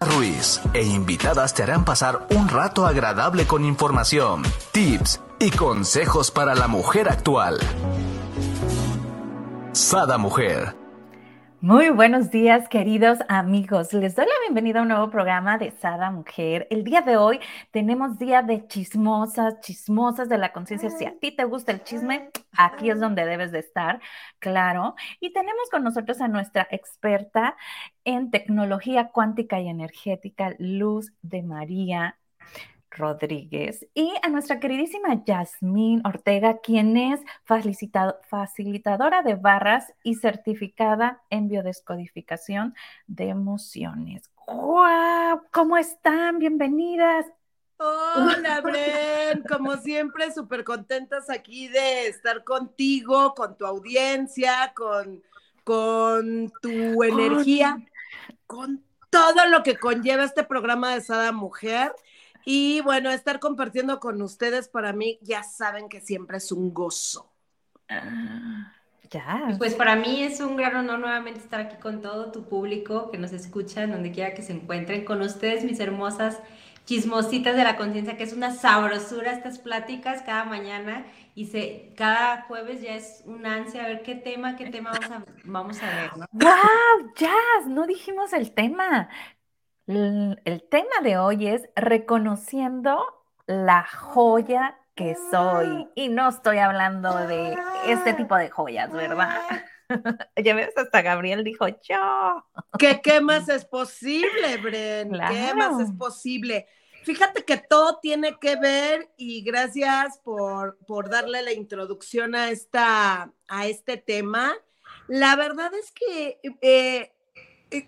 Ruiz e invitadas te harán pasar un rato agradable con información, tips y consejos para la mujer actual. Sada Mujer muy buenos días, queridos amigos. Les doy la bienvenida a un nuevo programa de Sada Mujer. El día de hoy tenemos día de chismosas, chismosas de la conciencia. Si a ti te gusta el chisme, aquí es donde debes de estar, claro. Y tenemos con nosotros a nuestra experta en tecnología cuántica y energética, Luz de María Rodríguez y a nuestra queridísima Yasmín Ortega, quien es facilitadora de barras y certificada en biodescodificación de emociones. ¡Guau! ¿Cómo están? Bienvenidas. Hola, Bren, como siempre, súper contentas aquí de estar contigo, con tu audiencia, con, con tu energía, con todo lo que conlleva este programa de Sada Mujer. Y bueno, estar compartiendo con ustedes para mí, ya saben que siempre es un gozo. Ah, ya. Pues para mí es un gran honor nuevamente estar aquí con todo tu público que nos escucha, donde quiera que se encuentren, con ustedes, mis hermosas chismositas de la conciencia, que es una sabrosura estas pláticas cada mañana y se, cada jueves ya es un ansia a ver qué tema, qué tema vamos a, vamos a ver, ¿no? ¡Wow! ¡Jazz! No dijimos el tema. El tema de hoy es reconociendo la joya que soy. Y no estoy hablando de este tipo de joyas, ¿verdad? ya ves, hasta Gabriel dijo yo. ¿Qué, qué más es posible, Bren? ¿Qué más es posible? Fíjate que todo tiene que ver y gracias por, por darle la introducción a, esta, a este tema. La verdad es que eh,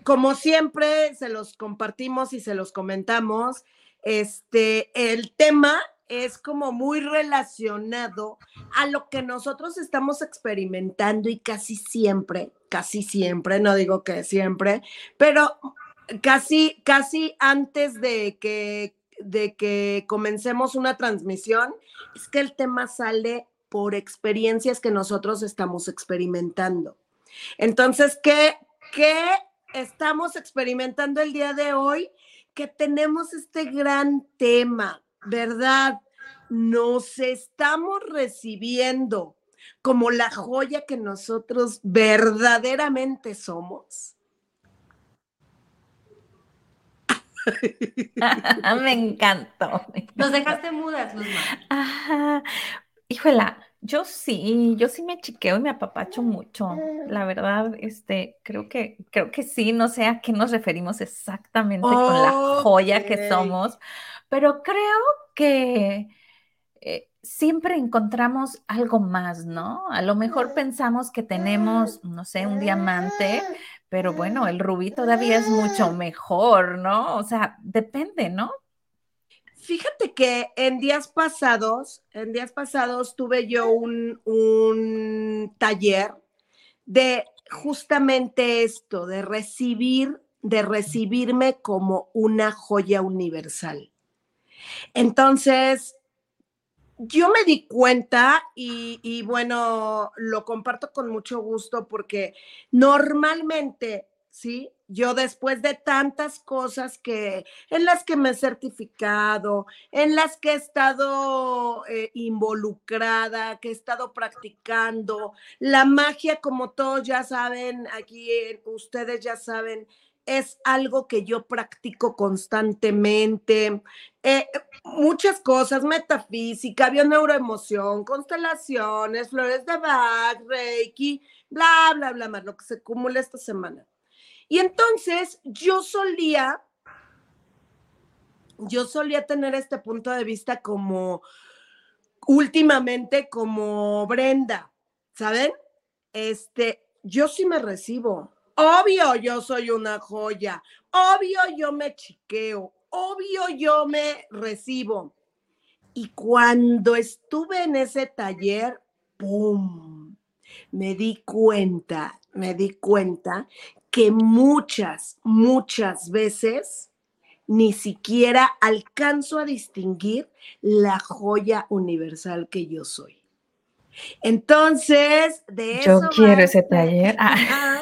como siempre, se los compartimos y se los comentamos. Este, el tema es como muy relacionado a lo que nosotros estamos experimentando y casi siempre, casi siempre, no digo que siempre, pero casi, casi antes de que, de que comencemos una transmisión, es que el tema sale por experiencias que nosotros estamos experimentando. Entonces, ¿qué, qué estamos experimentando el día de hoy que tenemos este gran tema, ¿verdad? Nos estamos recibiendo como la joya que nosotros verdaderamente somos. me encantó. Nos dejaste mudas, Luzma. Ajá. Híjola, yo sí, yo sí me chiqueo y me apapacho mucho. La verdad, este, creo que, creo que sí, no sé a qué nos referimos exactamente con la joya que somos, pero creo que eh, siempre encontramos algo más, ¿no? A lo mejor pensamos que tenemos, no sé, un diamante, pero bueno, el rubí todavía es mucho mejor, ¿no? O sea, depende, ¿no? Fíjate que en días pasados, en días pasados tuve yo un, un taller de justamente esto, de recibir, de recibirme como una joya universal. Entonces, yo me di cuenta y, y, bueno, lo comparto con mucho gusto porque normalmente, ¿sí? Yo después de tantas cosas que en las que me he certificado, en las que he estado eh, involucrada, que he estado practicando, la magia, como todos ya saben, aquí ustedes ya saben, es algo que yo practico constantemente. Eh, muchas cosas, metafísica, bioneuroemoción, constelaciones, flores de Bach, Reiki, bla, bla, bla, más lo que se acumula esta semana. Y entonces yo solía, yo solía tener este punto de vista como últimamente como Brenda, ¿saben? Este, yo sí me recibo. Obvio, yo soy una joya. Obvio, yo me chiqueo. Obvio, yo me recibo. Y cuando estuve en ese taller, ¡pum! Me di cuenta, me di cuenta que muchas, muchas veces ni siquiera alcanzo a distinguir la joya universal que yo soy. Entonces, de eso. Yo quiero ese taller. Ah.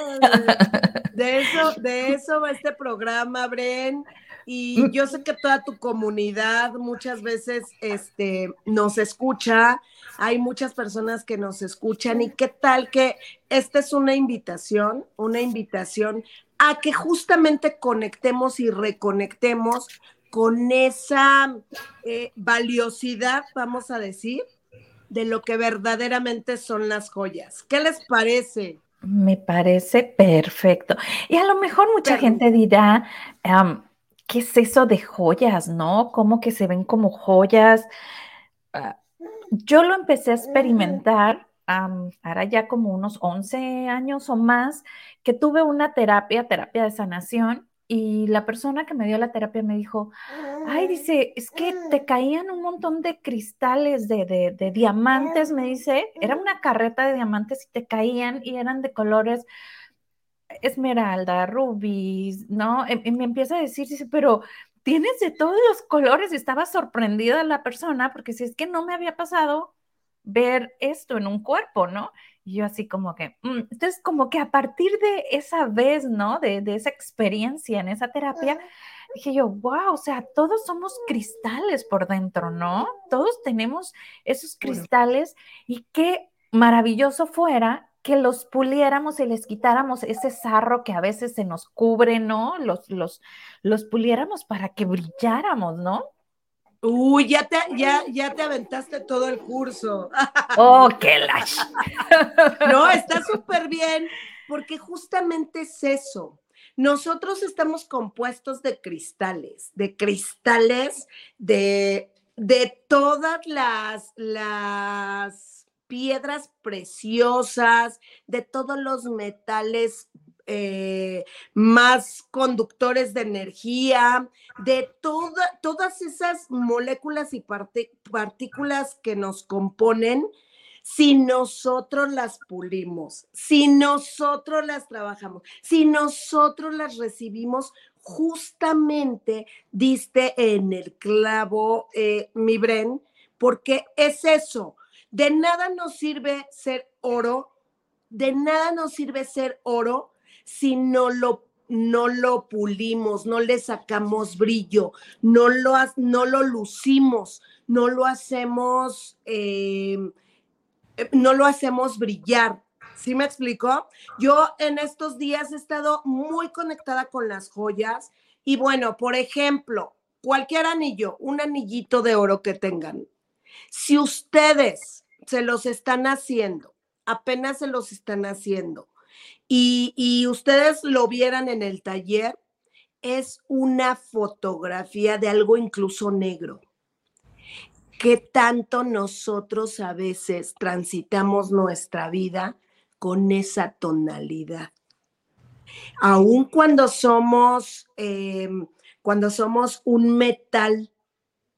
De eso, de eso va este programa, Bren. Y yo sé que toda tu comunidad muchas veces este, nos escucha, hay muchas personas que nos escuchan y qué tal que esta es una invitación, una invitación a que justamente conectemos y reconectemos con esa eh, valiosidad, vamos a decir, de lo que verdaderamente son las joyas. ¿Qué les parece? Me parece perfecto. Y a lo mejor mucha gente dirá, ¿qué es eso de joyas, no? ¿Cómo que se ven como joyas? Ah, yo lo empecé a experimentar ahora ya como unos 11 años o más, que tuve una terapia, terapia de sanación, y la persona que me dio la terapia me dijo, ay, dice, es que te caían un montón de cristales, de, de, de diamantes, me dice, era una carreta de diamantes y te caían y eran de colores esmeralda, rubí, ¿no? Y em, em, me empieza a decir, dice, pero tienes de todos los colores y estaba sorprendida la persona porque si es que no me había pasado ver esto en un cuerpo, ¿no? Y yo así como que, mm", entonces como que a partir de esa vez, ¿no? De, de esa experiencia en esa terapia, dije yo, wow, o sea, todos somos cristales por dentro, ¿no? Todos tenemos esos cristales y qué maravilloso fuera que los puliéramos y les quitáramos ese sarro que a veces se nos cubre, ¿no? Los, los, los puliéramos para que brilláramos, ¿no? Uy, ya te, ya, ya te aventaste todo el curso. Oh, qué lash. No, está súper bien, porque justamente es eso. Nosotros estamos compuestos de cristales, de cristales de, de todas las, las piedras preciosas, de todos los metales eh, más conductores de energía, de todas esas moléculas y partículas que nos componen, si nosotros las pulimos, si nosotros las trabajamos, si nosotros las recibimos, justamente diste en el clavo, eh, mi Bren, porque es eso, de nada nos sirve ser oro, de nada nos sirve ser oro si no lo, no lo pulimos, no le sacamos brillo, no lo, no lo lucimos, no lo hacemos, em, no lo hacemos brillar. ¿Sí me explicó? Yo en estos días he estado muy conectada con las joyas y bueno, por ejemplo, cualquier anillo, un anillito de oro que tengan, si ustedes se los están haciendo, apenas se los están haciendo, y, ustedes lo vieran en el taller, es una fotografía de algo incluso negro. ¿Qué tanto nosotros a veces transitamos nuestra vida con esa tonalidad? Aún cuando somos, em, cuando somos un metal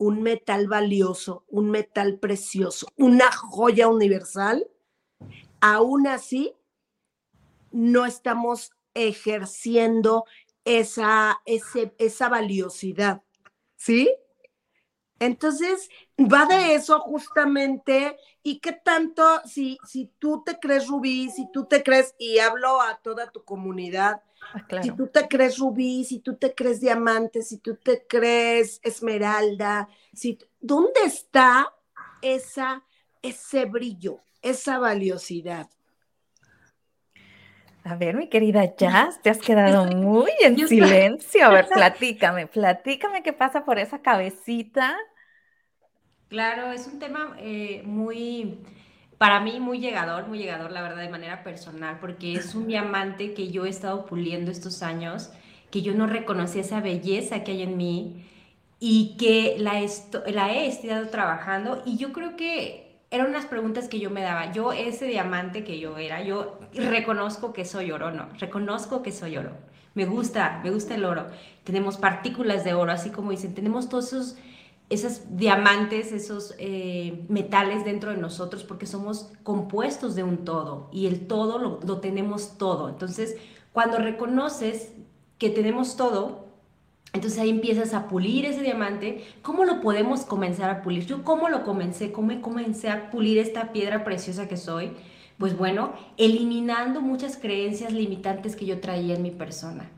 un metal valioso, un metal precioso, una joya universal, aún así no estamos ejerciendo esa, esa valiosidad, ¿sí? Entonces, va de eso justamente, y qué tanto, si, si tú te crees Rubí, si tú te crees, y hablo a toda tu comunidad, ah, si tú te crees Rubí, si tú te crees Diamante, si tú te crees Esmeralda, si, ¿dónde está esa, ese brillo, esa valiosidad? A ver, mi querida Jazz, te has quedado muy en silencio. A ver, platícame, platícame qué pasa por esa cabecita. Claro, es un tema eh, muy, para mí muy llegador, muy llegador, la verdad, de manera personal, porque es un diamante que yo he estado puliendo estos años, que yo no reconocí esa belleza que hay en mí y que la, la he estado trabajando y yo creo que eran unas preguntas que yo me daba. Yo, ese diamante que yo era, yo reconozco que soy oro, no, reconozco que soy oro. Me gusta, me gusta el oro. Tenemos partículas de oro, así como dicen, tenemos todos esos esos diamantes, esos eh, metales dentro de nosotros, porque somos compuestos de un todo y el todo lo, tenemos todo. Entonces, cuando reconoces que tenemos todo, entonces ahí empiezas a pulir ese diamante. ¿Cómo lo podemos comenzar a pulir? Yo cómo lo comencé, cómo comencé a pulir esta piedra preciosa que soy. Pues bueno, eliminando muchas creencias limitantes que yo traía en mi persona.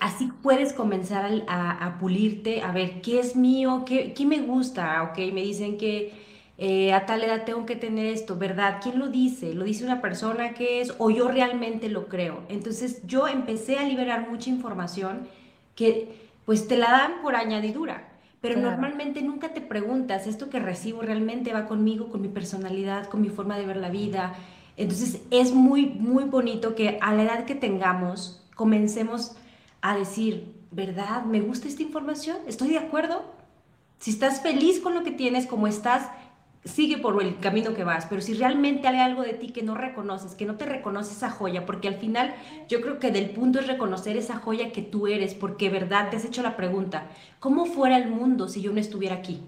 Así puedes comenzar a, pulirte, a ver qué es mío, qué, qué me gusta. Ok, me dicen que eh, a tal edad tengo que tener esto, ¿verdad? ¿Quién lo dice? ¿Lo dice una persona que es o yo realmente lo creo? Entonces yo empecé a liberar mucha información que pues te la dan por añadidura, pero normalmente nunca te preguntas, ¿esto que recibo realmente va conmigo, con mi personalidad, con mi forma de ver la vida? Entonces es muy, muy bonito que a la edad que tengamos comencemos a decir, ¿verdad? ¿Me gusta esta información? ¿Estoy de acuerdo? Si estás feliz con lo que tienes, como estás, sigue por el camino que vas, pero si realmente hay algo de ti que no reconoces, que no te reconoce esa joya, porque al final yo creo que del punto es reconocer esa joya que tú eres, porque verdad te has hecho la pregunta, ¿cómo fuera el mundo si yo no estuviera aquí?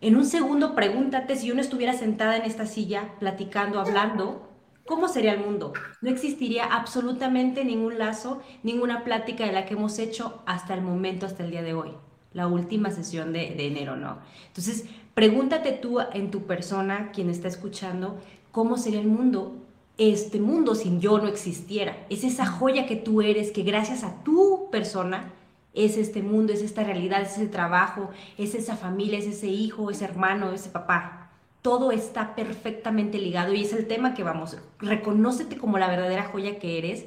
En un segundo pregúntate si yo no estuviera sentada en esta silla, platicando, hablando, ¿cómo sería el mundo? No existiría absolutamente ningún lazo, ninguna plática de la que hemos hecho hasta el momento, hasta el día de hoy la última sesión de, enero, ¿no? Entonces, Pregúntate tú en tu persona, quien está escuchando, cómo sería el mundo, este mundo sin yo no existiera. Es esa joya que tú eres, que gracias a tu persona es este mundo, es esta realidad, es ese trabajo, es esa familia, es ese hijo, ese hermano, ese papá. Todo está perfectamente ligado y es el tema que vamos. Reconócete como la verdadera joya que eres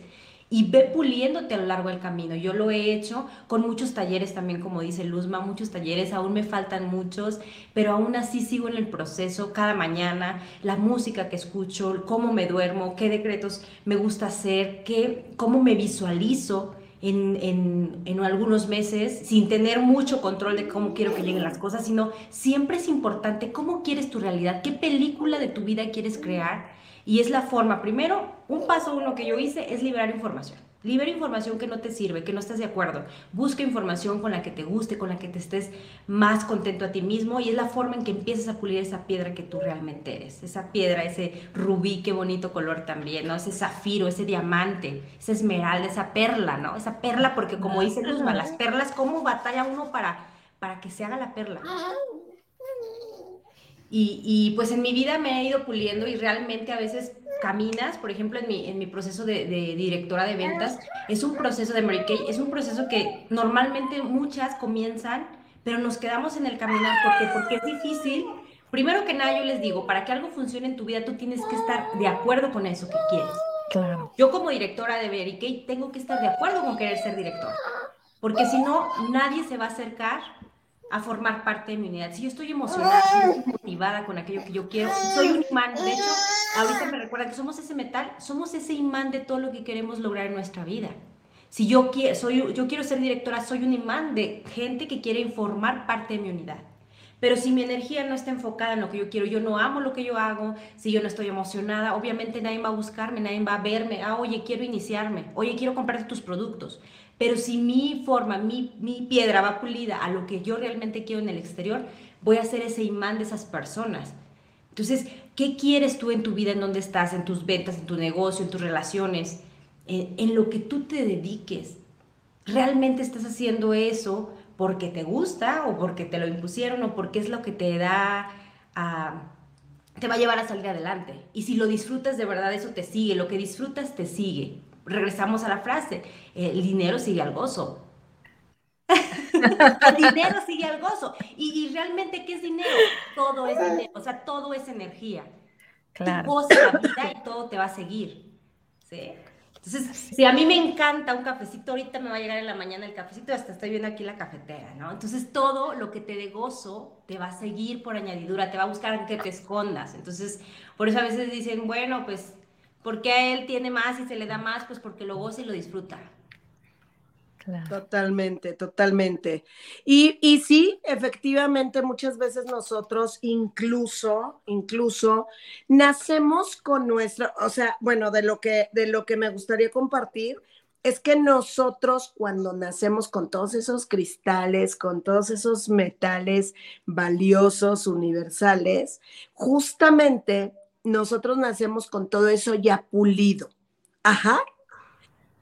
y ve puliéndote a lo largo del camino. Yo lo he hecho con muchos talleres también, como dice Luzma, muchos talleres, aún me faltan muchos, pero aún así sigo en el proceso cada mañana, la música que escucho, cómo me duermo, qué decretos me gusta hacer, qué, cómo me visualizo. En, en, en, algunos meses sin tener mucho control de cómo quiero que lleguen las cosas, sino siempre es importante cómo quieres tu realidad, qué película de tu vida quieres crear y es la forma, primero, un paso uno que yo hice es liberar información. Libera información que no te sirve, que no estás de acuerdo. Busca información con la que te guste, con la que te estés más contento a ti mismo y es la forma en que empiezas a pulir esa piedra que tú realmente eres. Esa piedra, ese rubí, qué bonito color también, ¿no? Ese zafiro, ese diamante, esa esmeralda, esa perla, ¿no? Esa perla, porque como dice Luzma, las perlas, ¿cómo batalla uno para, para que se haga la perla? Y, pues en mi vida me he ido puliendo y realmente a veces caminas, por ejemplo, en mi, en mi proceso de, directora de ventas, es un proceso de Mary Kay, es un proceso que normalmente muchas comienzan, pero nos quedamos en el caminar porque, porque es difícil. Primero que nada, yo les digo, para que algo funcione en tu vida, tú tienes que estar de acuerdo con eso que quieres. Claro. Yo como directora de Mary Kay tengo que estar de acuerdo con querer ser directora, porque si no, nadie se va a acercar a formar parte de mi unidad. Si yo estoy emocionada, motivada con aquello que yo quiero, soy un imán. De hecho, ahorita me recuerda que somos ese metal, somos ese imán de todo lo que queremos lograr en nuestra vida. Si yo quiero, soy, yo quiero ser directora, soy un imán de gente que quiere formar parte de mi unidad. Pero si mi energía no está enfocada en lo que yo quiero, yo no amo lo que yo hago, si yo no estoy emocionada, obviamente nadie va a buscarme, nadie va a verme, ah, oye, quiero iniciarme, oye, quiero comprarte tus productos. Pero si mi forma, mi, mi piedra va pulida a lo que yo realmente quiero en el exterior, voy a ser ese imán de esas personas. Entonces, ¿qué quieres tú en tu vida, en dónde estás, en tus ventas, en tu negocio, en tus relaciones, en, lo que tú te dediques? ¿Realmente estás haciendo eso porque te gusta o porque te lo impusieron o porque es lo que te da a te va a llevar a salir adelante. Y si lo disfrutas de verdad, eso te sigue. Lo que disfrutas te sigue regresamos a la frase, el dinero sigue al gozo. el dinero sigue al gozo. Y, realmente, ¿qué es dinero? Todo es dinero, o sea, todo es energía. Claro. Tú la vida y todo te va a seguir. ¿sí? Entonces, si a mí me encanta un cafecito, ahorita me va a llegar en la mañana el cafecito, hasta estoy viendo aquí la cafetera, ¿no? Entonces, todo lo que te dé gozo te va a seguir por añadidura, te va a buscar que te escondas. Entonces, por eso a veces dicen, bueno, pues porque a él tiene más y se le da más? Pues porque lo goza y lo disfruta. Totalmente, totalmente. Y, y, sí, efectivamente, muchas veces nosotros incluso, incluso, nacemos con nuestra, o sea, bueno, de lo que, de lo que me gustaría compartir es que nosotros cuando nacemos con todos esos cristales, con todos esos metales valiosos, universales, justamente nosotros nacemos con todo eso ya pulido. Ajá.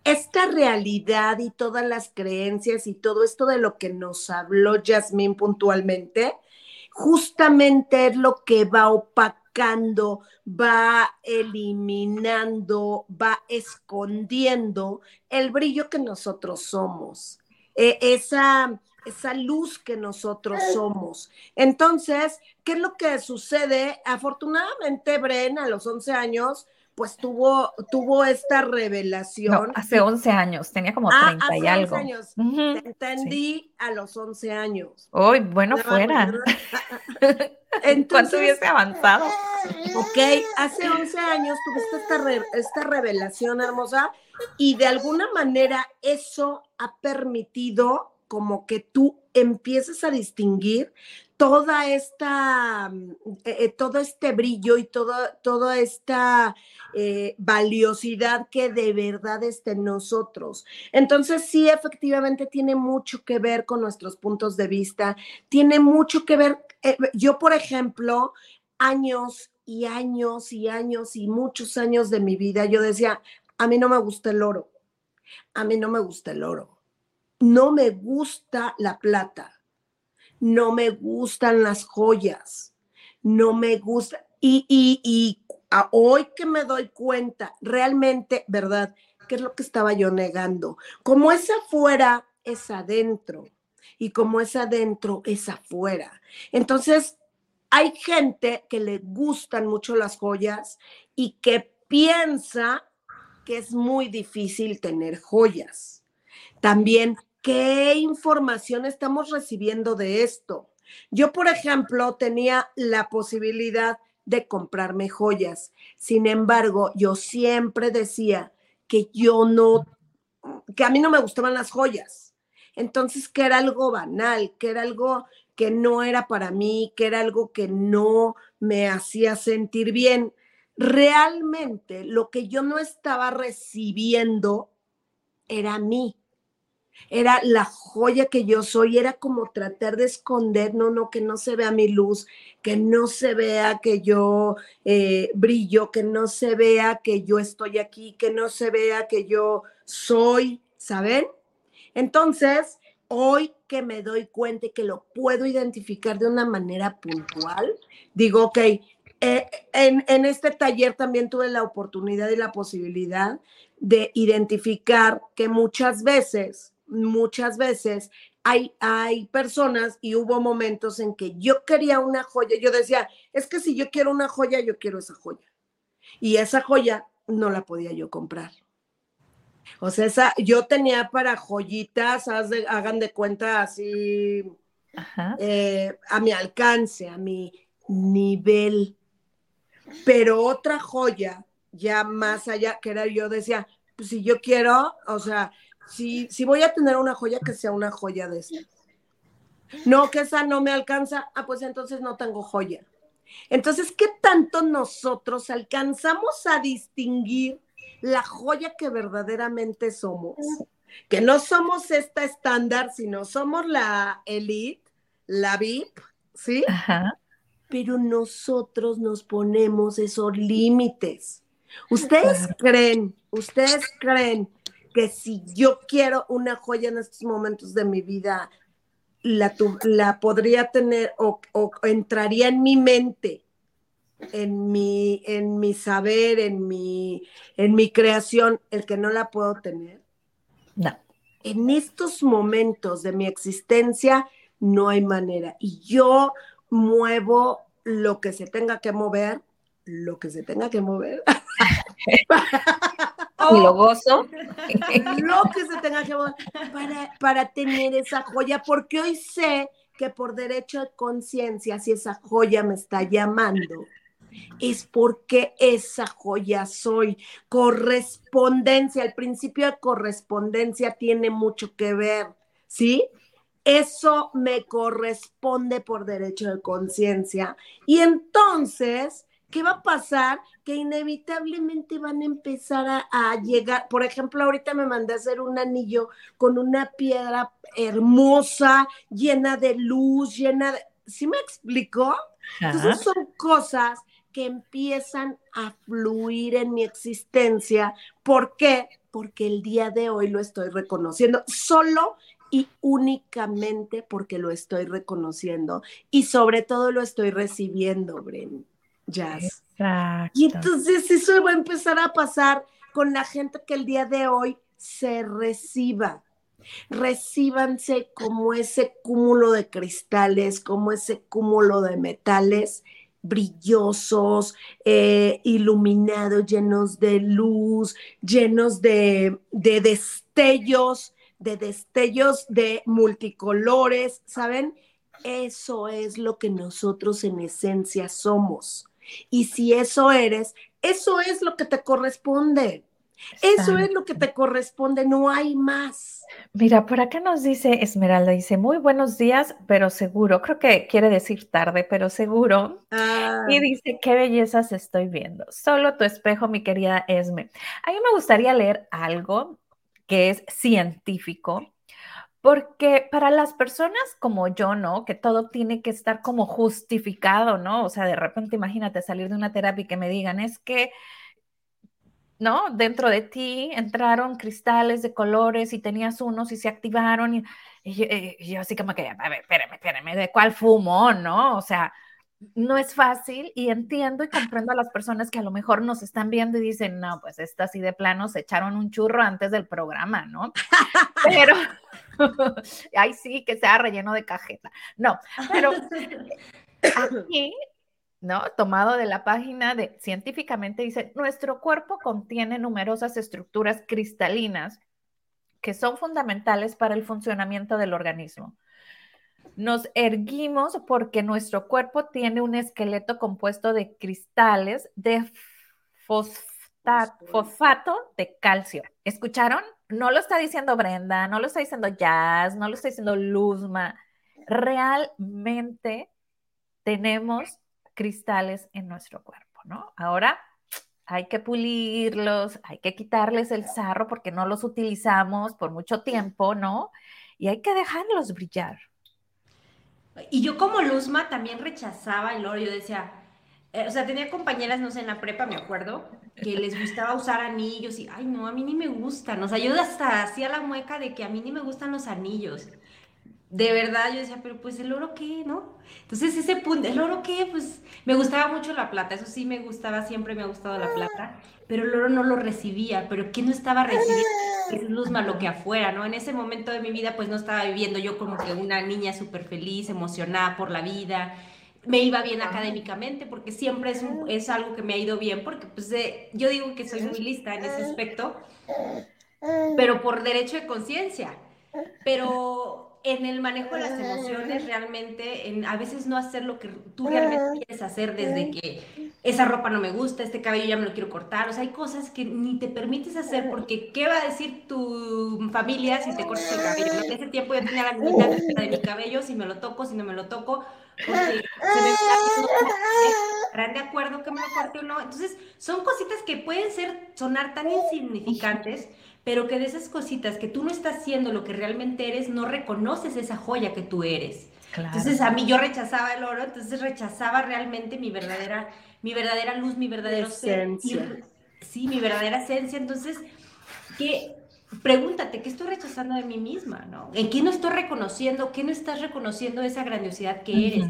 Esta realidad y todas las creencias y todo esto de lo que nos habló Yasmín puntualmente, justamente es lo que va opacando, va eliminando, va escondiendo el brillo que nosotros somos, e, esa, esa luz que nosotros somos. Entonces, ¿qué es lo que sucede? Afortunadamente, Bren, a los 11 años, pues tuvo, tuvo esta revelación. hace 11 años, tenía como 30 ah, y algo. años. Te entendí a los 11 años. Uy, bueno, fuera. Entonces, ¿Cuánto hubiese avanzado? Ok, hace 11 años tuviste esta, esta revelación hermosa y de alguna manera eso ha permitido como que tú empieces a distinguir toda esta, mm, eh, eh, todo este brillo y toda, toda esta eh, valiosidad que de verdad está en nosotros. Entonces, sí, efectivamente tiene mucho que ver con nuestros puntos de vista, tiene mucho que ver, yo, por ejemplo, años y años y años y muchos años de mi vida, yo decía, a mí no me gusta el oro, a mí no me gusta el oro, no me gusta la plata no me gustan las joyas, no me gusta. Y, y, y hoy que me doy cuenta, realmente, ¿verdad? ¿Qué es lo que estaba yo negando? Como es afuera, es adentro. Y como es adentro, es afuera. Entonces, hay gente que le gustan mucho las joyas y que piensa que es muy difícil tener joyas. También ¿qué información estamos recibiendo de esto? Yo, por ejemplo, tenía la posibilidad de comprarme joyas. Sin embargo, yo siempre decía que yo no, que a mí no me gustaban las joyas. Entonces, que era algo banal, que era algo que no era para mí, que era algo que no me hacía sentir bien. Realmente lo que yo no estaba recibiendo era mí era la joya que yo soy, era como tratar de esconder, no, no, que no se vea mi luz, que no se vea que yo eh, brillo, que no se vea que yo estoy aquí, que no se vea que yo soy, ¿saben? Entonces, hoy que me doy cuenta y que lo puedo identificar de una manera puntual, digo, ok, eh, en, en, este taller también tuve la oportunidad y la posibilidad de identificar que muchas veces muchas veces hay, hay personas y hubo momentos en que yo quería una joya, yo decía, es que si yo quiero una joya, yo quiero esa joya. Y esa joya no la podía yo comprar. O sea, esa, yo tenía para joyitas, hagan de cuenta así, eh, a mi alcance, a mi nivel. Pero otra joya, ya más allá, que era yo decía, pues si yo quiero, o sea, si, voy a tener una joya, que sea una joya de esta. No, que esa no me alcanza, ah, pues entonces no tengo joya. Entonces, ¿qué tanto nosotros alcanzamos a distinguir la joya que verdaderamente somos? Que no somos esta estándar, sino somos la elite, la VIP, ¿sí? Pero nosotros nos ponemos esos límites. ¿Ustedes creen, ustedes creen que si yo quiero una joya en estos momentos de mi vida, la, la podría tener o, entraría en mi mente, en mi, en mi saber, en mi, en mi creación, el que no la puedo tener. No. En estos momentos de mi existencia no hay manera. Y yo muevo lo que se tenga que mover, lo que se tenga que mover. y lo gozo. lo que se tenga que para, para tener esa joya, porque hoy sé que por derecho de conciencia, si esa joya me está llamando, es porque esa joya soy. Correspondencia, el principio de correspondencia tiene mucho que ver, ¿sí? Eso me corresponde por derecho de conciencia. Y entonces ¿qué va a pasar? Que inevitablemente van a empezar a, llegar, por ejemplo, ahorita me mandé a hacer un anillo con una piedra hermosa, llena de luz, llena de... ¿Sí me explicó? Entonces son cosas que empiezan a fluir en mi existencia. ¿Por qué? Porque el día de hoy lo estoy reconociendo. Solo y únicamente porque lo estoy reconociendo y sobre todo lo estoy recibiendo, Bren. Jazz. Y entonces eso va a empezar a pasar con la gente que el día de hoy se reciba. Recíbanse como ese cúmulo de cristales, como ese cúmulo de metales brillosos, eh, iluminados, llenos de luz, llenos de, de destellos, de destellos de multicolores, ¿saben? Eso es lo que nosotros en esencia somos. Y si eso eres, eso es lo que te corresponde. Eso es lo que te corresponde, no hay más. Mira, por acá nos dice Esmeralda, dice, muy buenos días, pero seguro, creo que quiere decir tarde, pero seguro. Ah. Y dice, qué bellezas estoy viendo. Solo tu espejo, mi querida Esme. A mí me gustaría leer algo que es científico, porque para las personas como yo, ¿no? Que todo tiene que estar como justificado, ¿no? O sea, de repente imagínate salir de una terapia y que me digan, es que, ¿no? Dentro de ti entraron cristales de colores y tenías unos y se activaron y, yo así como que, a ver, espérame, espérame, ¿de cuál fumo, no? O sea, no es fácil y entiendo y comprendo a las personas que a lo mejor nos están viendo y dicen, no, pues esta así de plano se echaron un churro antes del programa, ¿no? Pero, ay sí, que sea relleno de cajeta. No, pero aquí, ¿no? Tomado de la página de científicamente dice, nuestro cuerpo contiene numerosas estructuras cristalinas que son fundamentales para el funcionamiento del organismo. Nos erguimos porque nuestro cuerpo tiene un esqueleto compuesto de cristales de fosfato de calcio. ¿Escucharon? No lo está diciendo Brenda, no lo está diciendo Jazz, no lo está diciendo Luzma. Realmente tenemos cristales en nuestro cuerpo, ¿no? Ahora hay que pulirlos, hay que quitarles el sarro porque no los utilizamos por mucho tiempo, ¿no? Y hay que dejarlos brillar. Y yo como Luzma también rechazaba el oro, yo decía, eh, o sea, tenía compañeras, no sé, en la prepa, me acuerdo, que les gustaba usar anillos y, ay, no, a mí ni me gustan, o sea, yo hasta hacía la mueca de que a mí ni me gustan los anillos. De verdad, yo decía, pero pues el oro qué, ¿no? Entonces ese punto, ¿el oro qué? Pues me gustaba mucho la plata, eso sí me gustaba, siempre me ha gustado la plata, pero el oro no lo recibía, pero ¿qué no estaba recibiendo? Es luz lo que afuera, ¿no? En ese momento de mi vida, pues no estaba viviendo yo como que una niña súper feliz, emocionada por la vida, me iba bien académicamente, porque siempre es, es algo que me ha ido bien, porque pues yo digo que soy muy lista en ese aspecto, pero por derecho de conciencia. Pero en el manejo de las emociones realmente, en a veces no hacer lo que tú realmente quieres hacer desde que esa ropa no me gusta, este cabello ya me lo quiero cortar, o sea, hay cosas que ni te permites hacer porque ¿qué va a decir tu familia si te cortas el cabello? En ese tiempo yo tenía la mitad de mi cabello, si me lo toco, si no me lo toco, porque se me ¿estarán de acuerdo que me lo corte o no? Entonces, son cositas que pueden ser, sonar tan insignificantes, pero que de esas cositas que tú no estás siendo lo que realmente eres, no reconoces esa joya que tú eres. Entonces a mí yo rechazaba el oro, entonces rechazaba realmente mi verdadera, mi verdadera luz, mi verdadero esencia. ser. sí, mi verdadera esencia. Entonces, ¿qué? Pregúntate, ¿qué estoy rechazando de mí misma? ¿no? ¿En qué no estoy reconociendo? ¿Qué no estás reconociendo esa grandiosidad que eres?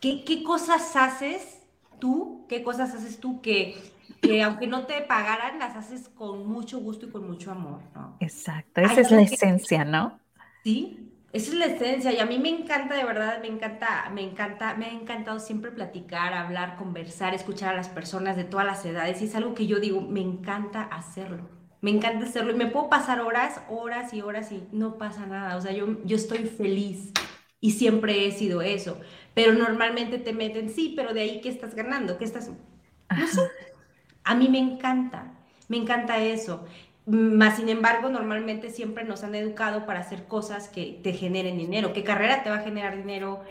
¿Qué, ¿Qué cosas haces tú? ¿Qué cosas haces tú que que aunque no te pagaran, las haces con mucho gusto y con mucho amor, ¿no? Exacto, esa es la esencia, ¿no? Sí, esa es la esencia y a mí me encanta, de verdad, me encanta, me encanta, me ha encantado siempre platicar, hablar, conversar, escuchar a las personas de todas las edades y es algo que yo digo, me encanta hacerlo. Me encanta hacerlo y me puedo pasar horas, horas y horas y no pasa nada. O sea, yo, yo estoy feliz y siempre he sido eso. Pero normalmente te meten, sí, pero de ahí, ¿qué estás ganando? ¿Qué estás...? No sé, a mí me encanta, me encanta eso. Más sin embargo, normalmente siempre nos han educado para hacer cosas que te generen dinero. ¿Qué carrera te va a generar dinero?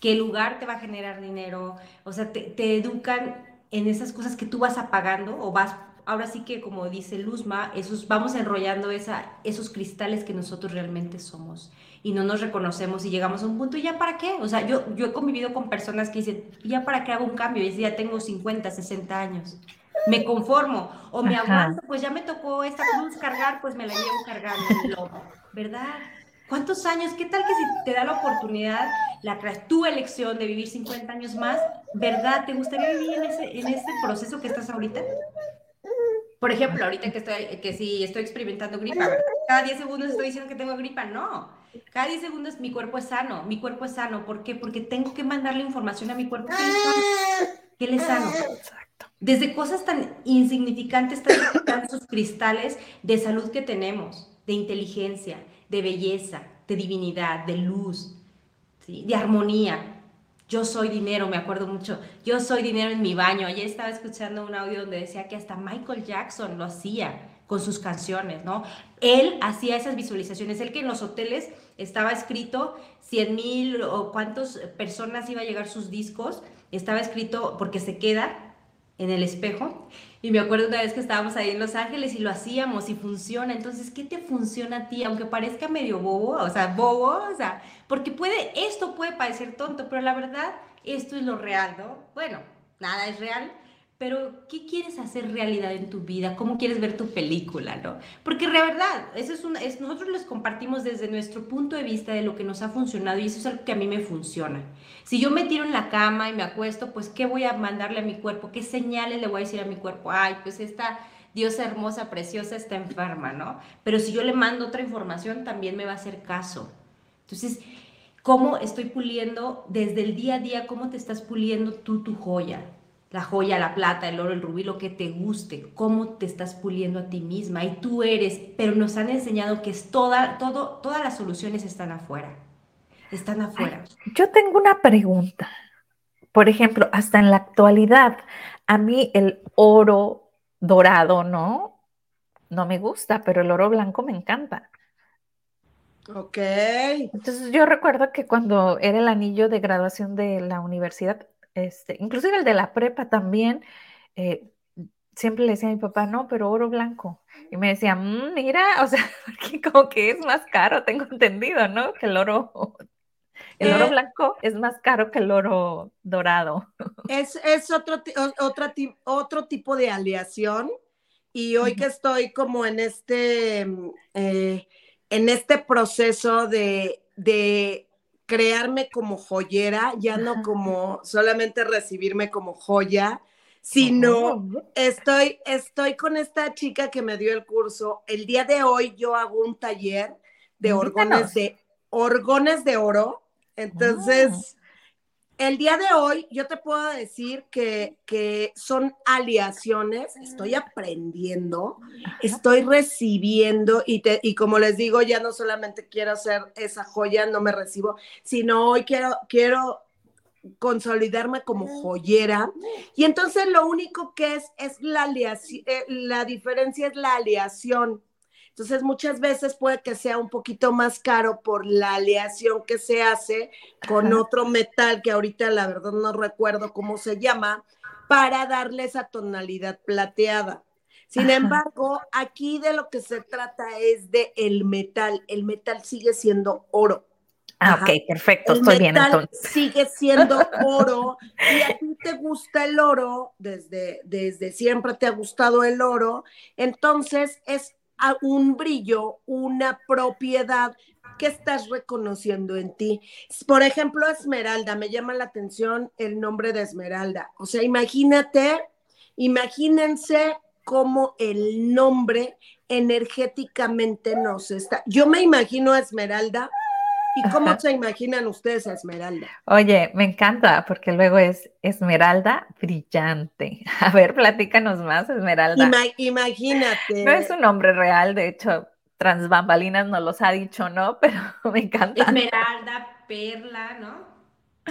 ¿Qué lugar te va a generar dinero? O sea, te, educan en esas cosas que tú vas apagando o vas, ahora sí que como dice Luzma, esos, vamos enrollando esos cristales que nosotros realmente somos y no nos reconocemos y llegamos a un punto, ¿y ya para qué? O sea, yo, yo he convivido con personas que dicen, ¿ya para qué hago un cambio? Y ya tengo 50, 60 años me conformo o me aguanto, pues ya me tocó esta cruz cargar, pues me la llevo cargando, ¿verdad? ¿Cuántos años? ¿Qué tal que si te da la oportunidad, la tu elección de vivir 50 años más, ¿verdad? ¿Te gustaría vivir en ese, en ese proceso que estás ahorita? Por ejemplo, ahorita que estoy, que si estoy experimentando gripa, cada 10 segundos estoy diciendo que tengo gripa, no. Cada 10 segundos mi cuerpo es sano, mi cuerpo es sano. ¿Por qué? Porque tengo que mandarle información a mi cuerpo que él es sano. Desde cosas tan insignificantes están sus cristales de salud que tenemos, de inteligencia, de belleza, de divinidad, de luz, de armonía. Yo soy dinero, me acuerdo mucho. Yo soy dinero en mi baño. Ayer estaba escuchando un audio donde decía que hasta Michael Jackson lo hacía con sus canciones, ¿no? Él hacía esas visualizaciones. Él que en los hoteles estaba escrito 100 mil o cuántas personas iba a llegar sus discos. Estaba escrito porque se queda en el espejo y me acuerdo una vez que estábamos ahí en Los Ángeles y lo hacíamos y funciona. Entonces, ¿qué te funciona a ti? Aunque parezca medio bobo, o sea, bobo, o sea, porque puede, esto puede parecer tonto, pero la verdad, esto es lo real, ¿no? Bueno, nada es real, pero ¿qué quieres hacer realidad en tu vida? ¿Cómo quieres ver tu película, no? Porque la verdad, eso es, es nosotros les compartimos desde nuestro punto de vista de lo que nos ha funcionado y eso es algo que a mí me funciona. Si yo me tiro en la cama y me acuesto, pues ¿qué voy a mandarle a mi cuerpo? ¿Qué señales le voy a decir a mi cuerpo? Ay, pues esta diosa hermosa, preciosa está enferma, ¿no? Pero si yo le mando otra información, también me va a hacer caso. Entonces, ¿cómo estoy puliendo desde el día a día? ¿Cómo te estás puliendo tú tu joya? La joya, la plata, el oro, el rubí, lo que te guste, cómo te estás puliendo a ti misma y tú eres, pero nos han enseñado que es toda, todo, todas las soluciones están afuera, están afuera. yo tengo una pregunta. Por ejemplo, hasta en la actualidad, a mí el oro dorado, ¿no? No me gusta, pero el oro blanco me encanta. Ok. Entonces yo recuerdo que cuando era el anillo de graduación de la universidad, este, inclusive el de la prepa también, eh, siempre le decía a mi papá, no, pero oro blanco. Y me decía, mm, mira, o sea, como que es más caro, tengo entendido, ¿no? Que el oro, el oro eh. blanco es más caro que el oro dorado. Es, es otro, otro, otro tipo de aleación. Y hoy que estoy como en este, eh, en este proceso de, de crearme como joyera, ya no como solamente recibirme como joya, sino estoy, estoy con esta chica que me dio el curso. El día de hoy yo hago un taller de orgones de, orgones de oro. Entonces, el día de hoy yo te puedo decir que, son aliaciones, estoy aprendiendo, estoy recibiendo y, te, y como les digo, ya no solamente quiero hacer esa joya, no me recibo, sino hoy quiero, quiero consolidarme como joyera. Y entonces lo único que es, es la, eh, la diferencia es la aleación. Entonces, muchas veces puede que sea un poquito más caro por la aleación que se hace con otro metal que ahorita la verdad no recuerdo cómo se llama, para darle esa tonalidad plateada. Sin embargo, aquí de lo que se trata es de el metal. El metal sigue siendo oro. Ah, ok, perfecto, estoy bien entonces. Sigue siendo oro y a ti te gusta el oro, desde, desde siempre te ha gustado el oro, entonces es un brillo, una propiedad que estás reconociendo en ti. Por ejemplo, Esmeralda, me llama la atención el nombre de Esmeralda. O sea, imagínate, imagínense cómo el nombre energéticamente nos está. Yo me imagino a Esmeralda ¿Y cómo se imaginan ustedes a Esmeralda? Oye, me encanta porque luego es Esmeralda brillante. A ver, platícanos más, Esmeralda. imagínate. No es un nombre real, de hecho, Transbambalinas nos los ha dicho, ¿no? Pero me encanta. Esmeralda, Perla, ¿no?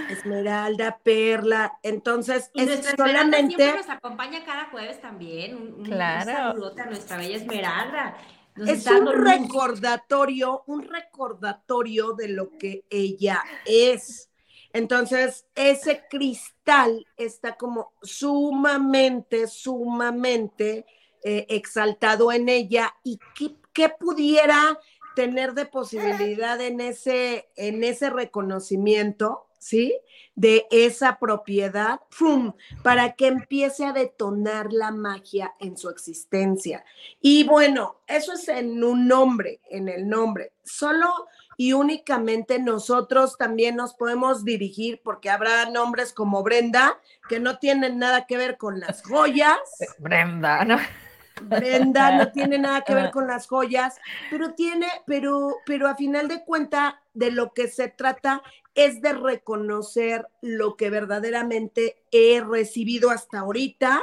Esmeralda, Perla, entonces es solamente... siempre nos acompaña cada jueves también, un, claro. un a nuestra bella Esmeralda es un recordatorio, un recordatorio de lo que ella es. Entonces, ese cristal está como sumamente, sumamente eh, exaltado en ella. Y ¿qué, pudiera tener de posibilidad en ese, en ese reconocimiento ¿sí? De esa propiedad, ¡fum! Para que empiece a detonar la magia en su existencia. Y bueno, eso es en un nombre, en el nombre. Solo y únicamente nosotros también nos podemos dirigir, porque habrá nombres como Brenda, que no tienen nada que ver con las joyas. Brenda, ¿no? Brenda no tiene nada que ver con las joyas, pero tiene, pero, pero a final de cuenta, de lo que se trata es de reconocer lo que verdaderamente he recibido hasta ahorita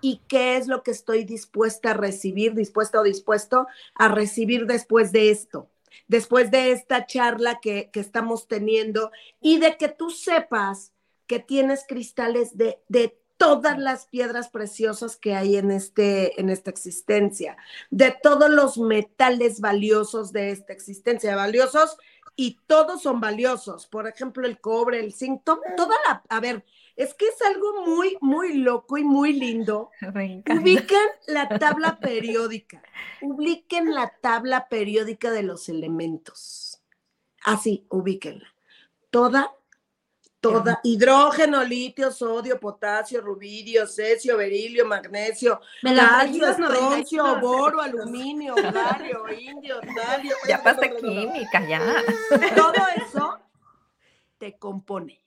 y qué es lo que estoy dispuesta a recibir, dispuesta o dispuesto a recibir después de esto, después de esta charla que, que estamos teniendo y de que tú sepas que tienes cristales de, de todas las piedras preciosas que hay en, este, en esta existencia, de todos los metales valiosos de esta existencia, valiosos y todos son valiosos. Por ejemplo, el cobre, el zinc, toda la, a ver, es que es algo muy, muy loco y muy lindo. Ubiquen la tabla periódica, ubiquen la tabla periódica de los elementos. Así, ubíquenla. Toda Toda, hidrógeno, litio, sodio, potasio, rubidio, cesio, berilio, magnesio, calcio, estroncio, boro, aluminio, galio, indio, talio. Ya pasé química, ya. Todo eso te compone.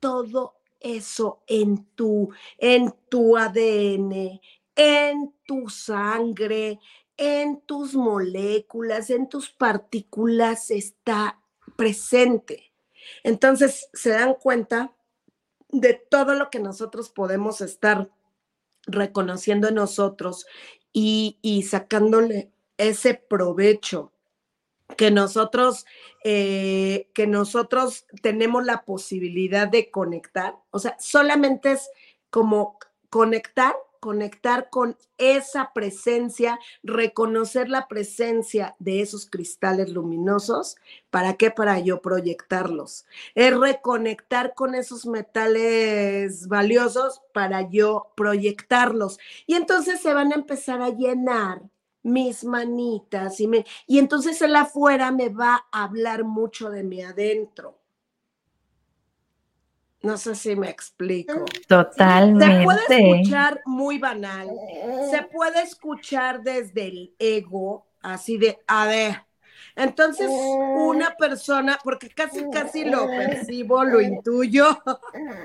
Todo eso en tu, en tu ADN, en tu sangre, en tus moléculas, en tus partículas está presente. Entonces, se dan cuenta de todo lo que nosotros podemos estar reconociendo en nosotros y, sacándole ese provecho que nosotros, eh, que nosotros tenemos la posibilidad de conectar. O sea, solamente es como conectar conectar con esa presencia, reconocer la presencia de esos cristales luminosos. ¿Para qué? Para yo proyectarlos. Es reconectar con esos metales valiosos para yo proyectarlos. Y entonces se van a empezar a llenar mis manitas y, me, y entonces el afuera me va a hablar mucho de mi adentro. No sé si me explico. Totalmente. Se puede escuchar muy banal. Se puede escuchar desde el ego, así de, a ver. Entonces, una persona, porque casi, casi lo percibo, lo intuyo.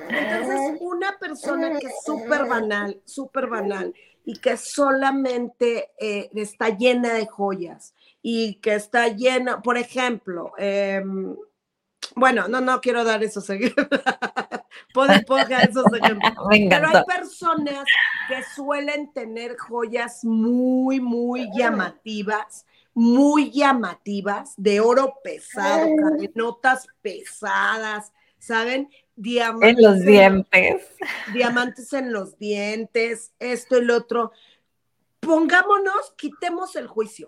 Entonces, una persona que es súper banal, súper banal, y que solamente eh, está llena de joyas, y que está llena, por ejemplo, eh, bueno, no, no quiero dar esos ejemplos. Puedo esos ejemplos. Pero hay personas que suelen tener joyas muy, muy llamativas, muy llamativas, de oro pesado, notas pesadas, ¿saben? Diamantes en los dientes. Diamantes en los dientes, esto y lo otro. Pongámonos, quitemos el juicio.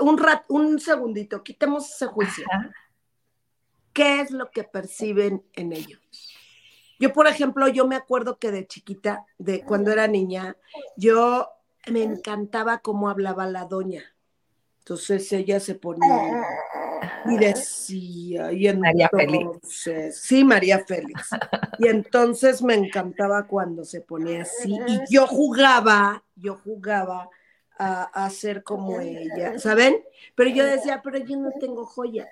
un, rat, un segundito, quitemos ese juicio. ¿Qué es lo que perciben en ellos? Yo, por ejemplo, yo me acuerdo que de chiquita, de cuando era niña, yo me encantaba cómo hablaba la doña. Entonces ella se ponía y decía, y entonces, María Félix. sí, María Félix. Y entonces me encantaba cuando se ponía así. Y yo jugaba, yo jugaba a, ser como ella, ¿saben? Pero yo decía, pero yo no tengo joyas,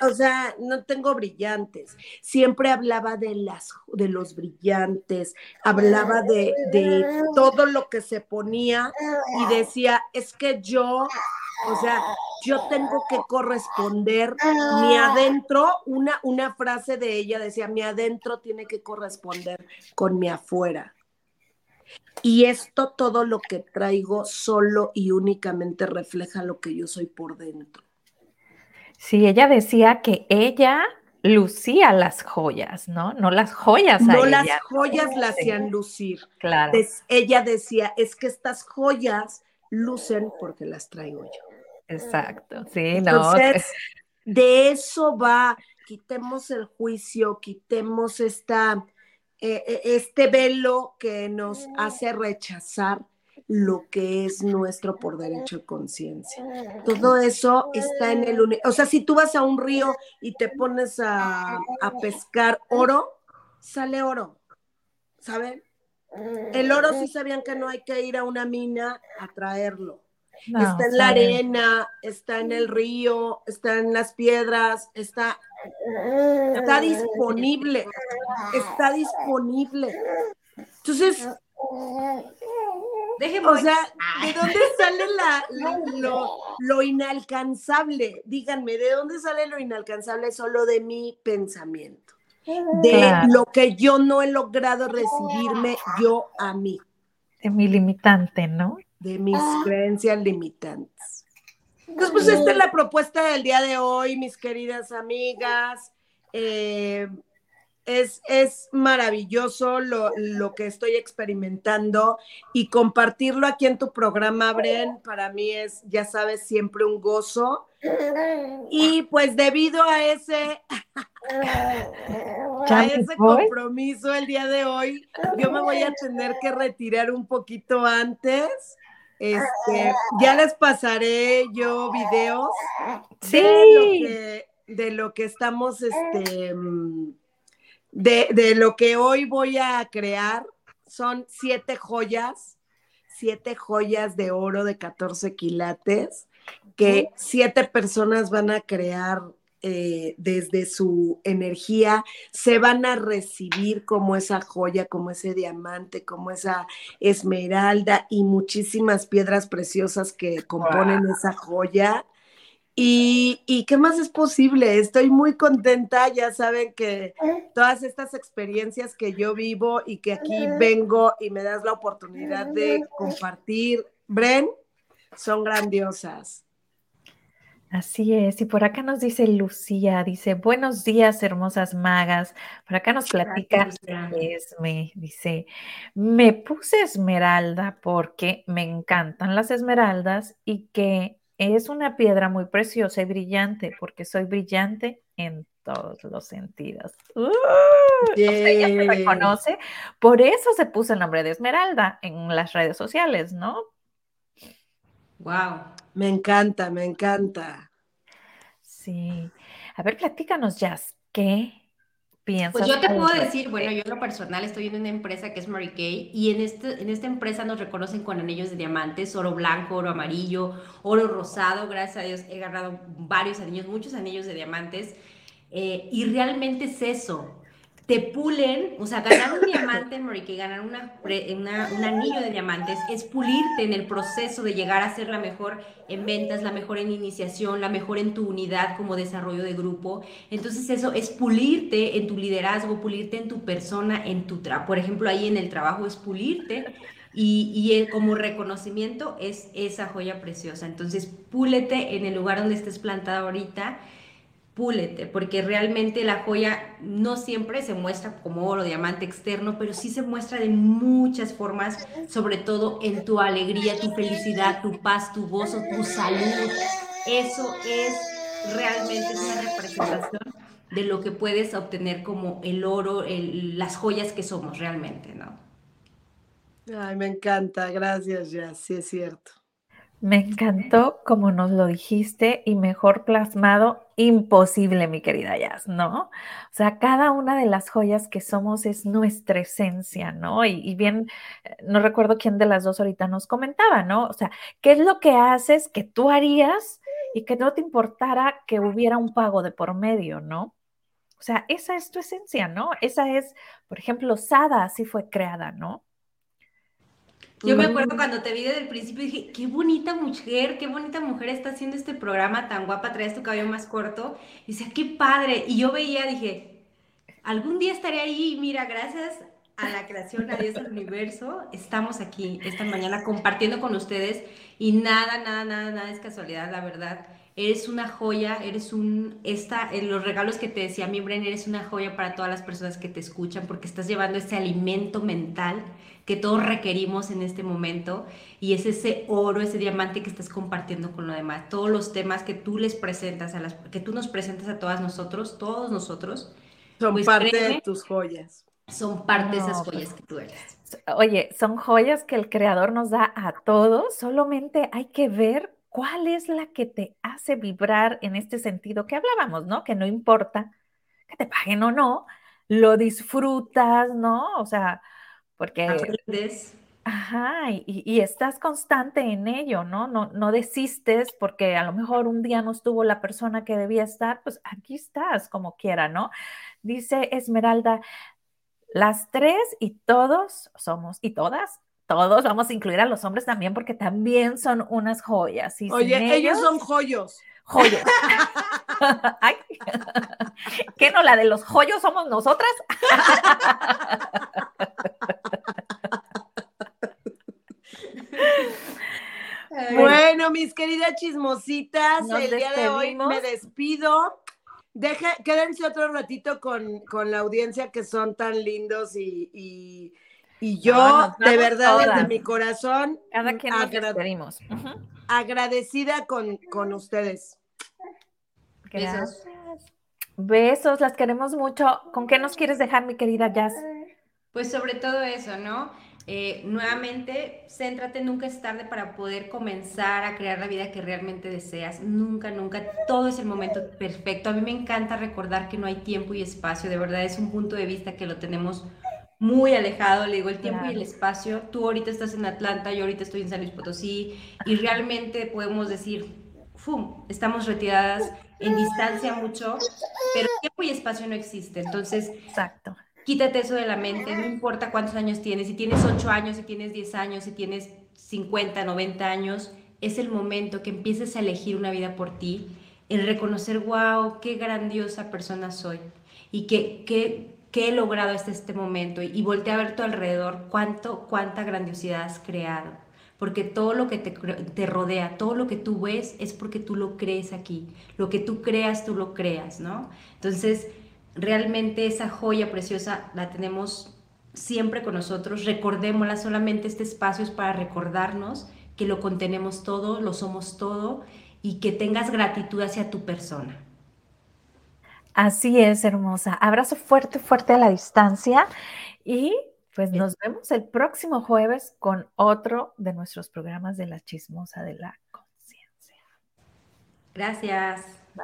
o sea, no tengo brillantes. Siempre hablaba de las de los brillantes, hablaba de, de todo lo que se ponía y decía, es que yo, o sea, yo tengo que corresponder mi adentro, una, una frase de ella decía, mi adentro tiene que corresponder con mi afuera. Y esto, todo lo que traigo, solo y únicamente refleja lo que yo soy por dentro. Sí, ella decía que ella lucía las joyas, ¿no? No las joyas. no las joyas la hacían lucir. Claro. ella decía, es que estas joyas lucen porque las traigo yo. Exacto, sí, no. De eso va, quitemos el juicio, quitemos esta eh, eh, este velo que nos hace rechazar lo que es nuestro por derecho de conciencia. Todo eso está en el... O sea, si tú vas a un río y te pones a, a pescar oro, sale oro, ¿saben? El oro sí sabían que no hay que ir a una mina a traerlo. está en la arena, está en el río, está en las piedras, está, está disponible, está disponible. Entonces, o sea, ¿de dónde sale la, lo, inalcanzable? Díganme, ¿de dónde sale lo inalcanzable? Solo de mi pensamiento de lo que yo no he logrado recibirme yo a mí. De mi limitante, ¿no? De mis creencias limitantes. Entonces, pues esta es la propuesta del día de hoy, mis queridas amigas. Eh, es, es, maravilloso lo, lo, que estoy experimentando y compartirlo aquí en tu programa, Bren, para mí es, ya sabes, siempre un gozo. Y pues debido a ese, a ese compromiso el día de hoy, yo me voy a tener que retirar un poquito antes. Este, ya les pasaré yo videos de, lo que, de lo que estamos, este, de, de lo que hoy voy a crear. Son siete joyas, siete joyas de oro de 14 quilates que siete personas van a crear eh, desde su energía, se van a recibir como esa joya, como ese diamante, como esa esmeralda y muchísimas piedras preciosas que componen esa joya. Y, y, qué más es posible? Estoy muy contenta, ya saben que todas estas experiencias que yo vivo y que aquí vengo y me das la oportunidad de compartir, Bren, son grandiosas. Así es, y por acá nos dice Lucía, dice, buenos días, hermosas magas. Por acá nos platica Esme, dice, me puse esmeralda porque me encantan las esmeraldas y que es una piedra muy preciosa y brillante, porque soy brillante en todos los sentidos. ¡Uh! ella se reconoce, por eso se puso el nombre de Esmeralda en las redes sociales, ¿no? Wow. Me encanta, me encanta. Sí. A ver, platícanos, Jazz, ¿qué piensas? Pues yo te puedo decir, bueno, yo en lo personal estoy en una empresa que es Mary Kay y en, este, en esta empresa nos reconocen con anillos de diamantes, oro blanco, oro amarillo, oro rosado. Gracias a Dios he ganado varios anillos, muchos anillos de diamantes. Eh, y realmente es eso, te pulen, o sea, ganar un diamante en que ganar una, un anillo de diamantes, es pulirte en el proceso de llegar a ser la mejor en ventas, la mejor en iniciación, la mejor en tu unidad como desarrollo de grupo. Entonces eso es pulirte en tu liderazgo, pulirte en tu persona, en tu trabajo. Por ejemplo, ahí en el trabajo es pulirte. Y, y como reconocimiento es esa joya preciosa. Entonces, púlete en el lugar donde estés plantada ahorita púlete, porque realmente la joya no siempre se muestra como oro, diamante externo, pero sí se muestra de muchas formas, sobre todo en tu alegría, tu felicidad, tu paz, tu gozo, tu salud. Eso es realmente una representación de lo que puedes obtener como el oro, las joyas que somos realmente, ¿no? Ay, me encanta, gracias, ya, sí es cierto. Me encantó como nos lo dijiste y mejor plasmado, imposible, mi querida Jazz, ¿no? O sea, cada una de las joyas que somos es nuestra esencia, ¿no? Y, bien, eh, no recuerdo quién de las dos ahorita nos comentaba, ¿no? O sea, ¿qué es lo que haces que tú harías y que no te importara que hubiera un pago de por medio, ¿no? O sea, esa es tu esencia, ¿no? Esa es, por ejemplo, Sada así fue creada, ¿no? Yo me acuerdo cuando te vi desde el principio dije, qué bonita mujer, qué bonita mujer está haciendo este programa tan guapa, traes tu cabello más corto. Y decía, qué padre. Y yo veía, dije, algún día estaré ahí. Mira, gracias a la creación, a Dios, al universo, estamos aquí esta mañana compartiendo con ustedes. Y nada, nada, nada, nada es casualidad, la verdad. Eres una joya, eres un, esta, en los regalos que te decía mi Bren, eres una joya para todas las personas que te escuchan porque estás llevando ese alimento mental que todos requerimos en este momento y es ese oro, ese diamante que estás compartiendo con lo demás. Todos los temas que tú les presentas a las, que tú nos presentas a todas nosotros, todos nosotros. Son pues parte de tus joyas. Son parte de esas joyas que tú eres. Oye, son joyas que el creador nos da a todos, solamente hay que ver cuál es la que te hace vibrar en este sentido que hablábamos, ¿no? Que no importa que te paguen o no, lo disfrutas, ¿no? O sea, porque... Aprendes. Ajá, y, estás constante en ello, ¿no? ¿no? No desistes porque a lo mejor un día no estuvo la persona que debía estar, pues aquí estás como quiera, ¿no? Dice Esmeralda, las tres y todos somos, y todas, todos vamos a incluir a los hombres también porque también son unas joyas. Y Oye, ellos, son joyos. Joyos. Ay, ¿Qué no? La de los joyos somos nosotras. Bueno, mis queridas chismositas, el día de hoy me despido. Deje, quédense otro ratito con, la audiencia que son tan lindos y, yo, de verdad, desde mi corazón, Cada quien agradecida con, con ustedes. Besos. Besos, las queremos mucho. ¿Con qué nos quieres dejar, mi querida Jazz? Pues sobre todo eso, ¿no? Eh, nuevamente, céntrate, nunca es tarde para poder comenzar a crear la vida que realmente deseas. Nunca, nunca, todo es el momento perfecto. A mí me encanta recordar que no hay tiempo y espacio, de verdad es un punto de vista que lo tenemos muy alejado, le digo, el tiempo y el espacio. Tú ahorita estás en Atlanta, yo ahorita estoy en San Luis Potosí y realmente podemos decir, ¡fum!, estamos retiradas en distancia mucho, pero tiempo y espacio no existe. Entonces, Exacto Quítate eso de la mente, no importa cuántos años tienes, si tienes 8 años, si tienes 10 años, si tienes 50, 90 años, es el momento que empieces a elegir una vida por ti, el reconocer, wow, qué grandiosa persona soy y qué, qué, qué he logrado hasta este momento y, y voltea a ver tu alrededor, cuánto, cuánta grandiosidad has creado. Porque todo lo que te, rodea, todo lo que tú ves es porque tú lo crees aquí. Lo que tú creas, tú lo creas, ¿no? Entonces, realmente esa joya preciosa la tenemos siempre con nosotros. Recordémosla, solamente este espacio es para recordarnos que lo contenemos todo, lo somos todo y que tengas gratitud hacia tu persona. Así es, hermosa. Abrazo fuerte, fuerte a la distancia y pues nos vemos el próximo jueves con otro de nuestros programas de la chismosa de la conciencia. Gracias.